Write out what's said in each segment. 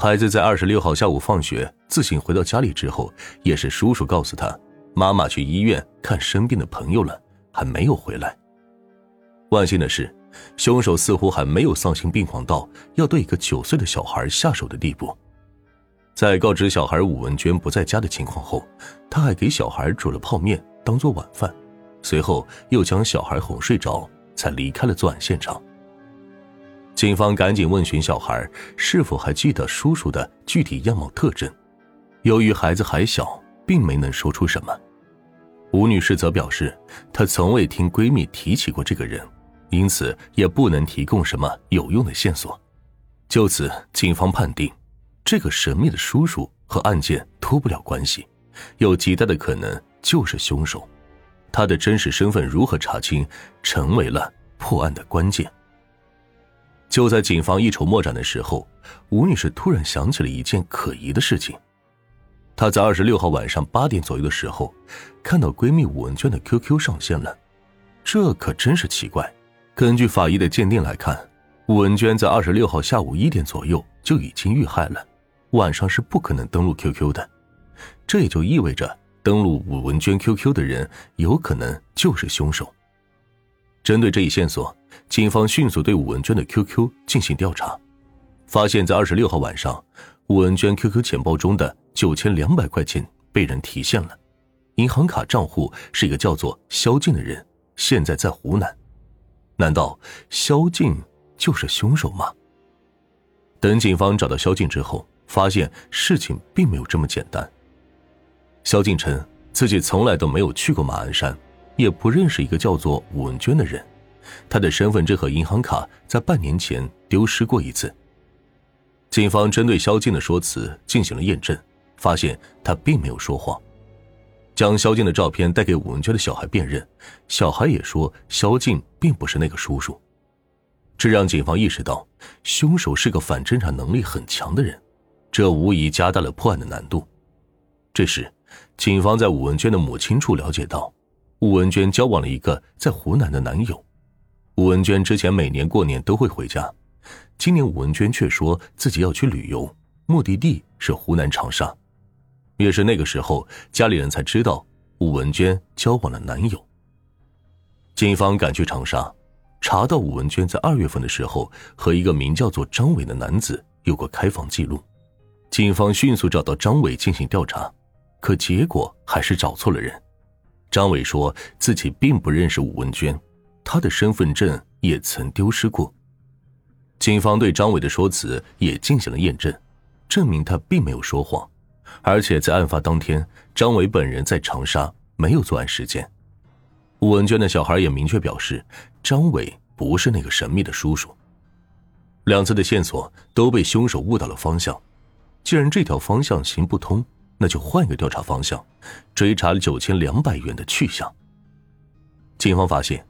孩子在二十六号下午放学自行回到家里之后，也是叔叔告诉他，妈妈去医院看生病的朋友了，还没有回来。万幸的是，凶手似乎还没有丧心病狂到要对一个九岁的小孩下手的地步。在告知小孩武文娟不在家的情况后，他还给小孩煮了泡面当做晚饭，随后又将小孩哄睡着，才离开了作案现场。警方赶紧问询小孩是否还记得叔叔的具体样貌特征，由于孩子还小，并没能说出什么。吴女士则表示，她从未听闺蜜提起过这个人，因此也不能提供什么有用的线索。就此，警方判定，这个神秘的叔叔和案件脱不了关系，有极大的可能就是凶手。他的真实身份如何查清，成为了破案的关键。就在警方一筹莫展的时候，吴女士突然想起了一件可疑的事情。她在二十六号晚上八点左右的时候，看到闺蜜武文娟的 QQ 上线了，这可真是奇怪。根据法医的鉴定来看，武文娟在二十六号下午一点左右就已经遇害了，晚上是不可能登录 QQ 的。这也就意味着，登录武文娟 QQ 的人有可能就是凶手。针对这一线索。警方迅速对武文娟的 QQ 进行调查，发现，在二十六号晚上，武文娟 QQ 钱包中的九千两百块钱被人提现了，银行卡账户是一个叫做肖静的人，现在在湖南。难道肖静就是凶手吗？等警方找到肖静之后，发现事情并没有这么简单。肖静称自己从来都没有去过马鞍山，也不认识一个叫做武文娟的人。他的身份证和银行卡在半年前丢失过一次。警方针对肖静的说辞进行了验证，发现他并没有说谎。将肖静的照片带给武文娟的小孩辨认，小孩也说肖静并不是那个叔叔。这让警方意识到，凶手是个反侦查能力很强的人，这无疑加大了破案的难度。这时，警方在武文娟的母亲处了解到，武文娟交往了一个在湖南的男友。武文娟之前每年过年都会回家，今年武文娟却说自己要去旅游，目的地是湖南长沙。也是那个时候，家里人才知道武文娟交往了男友。警方赶去长沙，查到武文娟在二月份的时候和一个名叫做张伟的男子有过开房记录。警方迅速找到张伟进行调查，可结果还是找错了人。张伟说自己并不认识武文娟。他的身份证也曾丢失过。警方对张伟的说辞也进行了验证，证明他并没有说谎，而且在案发当天，张伟本人在长沙，没有作案时间。吴文娟的小孩也明确表示，张伟不是那个神秘的叔叔。两次的线索都被凶手误导了方向，既然这条方向行不通，那就换个调查方向，追查九千两百元的去向。警方发现。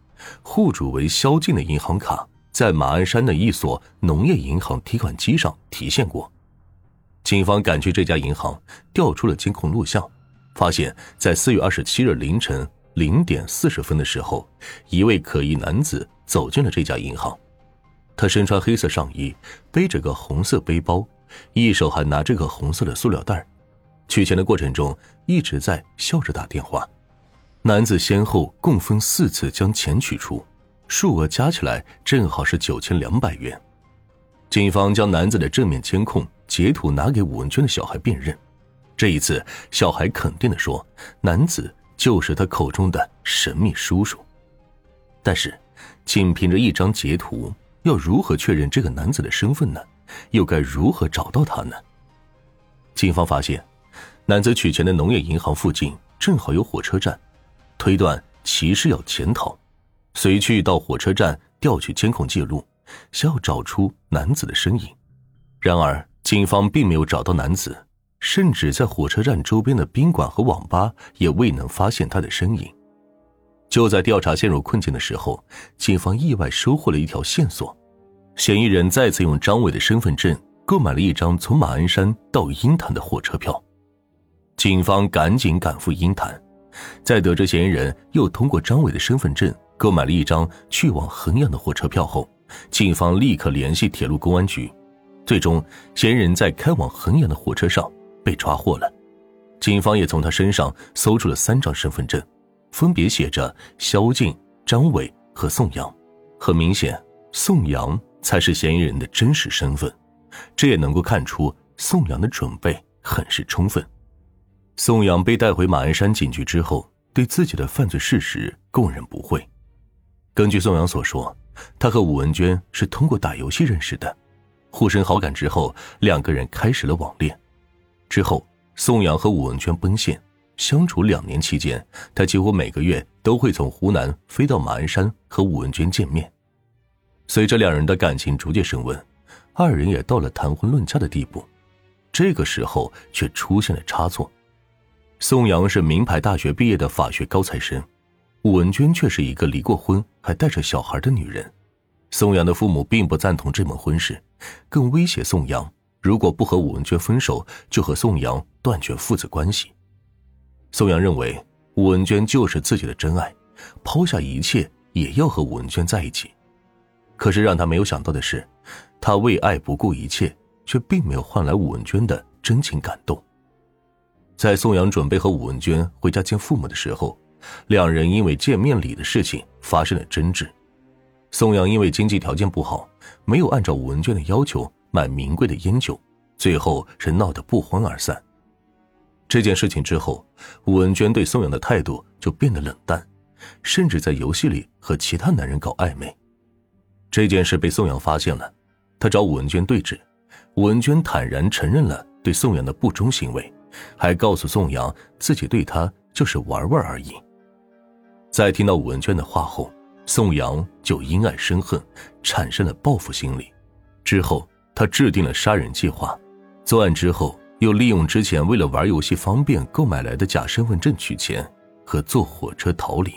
户主为肖静的银行卡在马鞍山的一所农业银行提款机上提现过。警方赶去这家银行，调出了监控录像，发现，在四月二十七日凌晨零点四十分的时候，一位可疑男子走进了这家银行。他身穿黑色上衣，背着个红色背包，一手还拿着个红色的塑料袋。取钱的过程中，一直在笑着打电话。男子先后共分四次将钱取出，数额加起来正好是九千两百元。警方将男子的正面监控截图拿给武文娟的小孩辨认，这一次小孩肯定的说，男子就是他口中的神秘叔叔。但是，仅凭着一张截图，要如何确认这个男子的身份呢？又该如何找到他呢？警方发现，男子取钱的农业银行附近正好有火车站。推断其是要潜逃，随去到火车站调取监控记录，想要找出男子的身影。然而，警方并没有找到男子，甚至在火车站周边的宾馆和网吧也未能发现他的身影。就在调查陷入困境的时候，警方意外收获了一条线索：嫌疑人再次用张伟的身份证购买了一张从马鞍山到鹰潭的火车票。警方赶紧赶赴鹰潭。在得知嫌疑人又通过张伟的身份证购买了一张去往衡阳的火车票后，警方立刻联系铁路公安局。最终，嫌疑人在开往衡阳的火车上被抓获了。警方也从他身上搜出了三张身份证，分别写着肖静、张伟和宋阳。很明显，宋阳才是嫌疑人的真实身份。这也能够看出宋阳的准备很是充分。宋阳被带回马鞍山警局之后，对自己的犯罪事实供认不讳。根据宋阳所说，他和武文娟是通过打游戏认识的，互生好感之后，两个人开始了网恋。之后，宋阳和武文娟奔现，相处两年期间，他几乎每个月都会从湖南飞到马鞍山和武文娟见面。随着两人的感情逐渐升温，二人也到了谈婚论嫁的地步。这个时候却出现了差错。宋阳是名牌大学毕业的法学高材生，武文娟却是一个离过婚还带着小孩的女人。宋阳的父母并不赞同这门婚事，更威胁宋阳，如果不和武文娟分手，就和宋阳断绝父子关系。宋阳认为武文娟就是自己的真爱，抛下一切也要和武文娟在一起。可是让他没有想到的是，他为爱不顾一切，却并没有换来武文娟的真情感动。在宋阳准备和武文娟回家见父母的时候，两人因为见面礼的事情发生了争执。宋阳因为经济条件不好，没有按照武文娟的要求买名贵的烟酒，最后是闹得不欢而散。这件事情之后，武文娟对宋阳的态度就变得冷淡，甚至在游戏里和其他男人搞暧昧。这件事被宋阳发现了，他找武文娟对质，武文娟坦然承认了对宋阳的不忠行为。还告诉宋阳自己对他就是玩玩而已。在听到武文娟的话后，宋阳就因爱生恨，产生了报复心理。之后，他制定了杀人计划。作案之后，又利用之前为了玩游戏方便购买来的假身份证取钱，和坐火车逃离。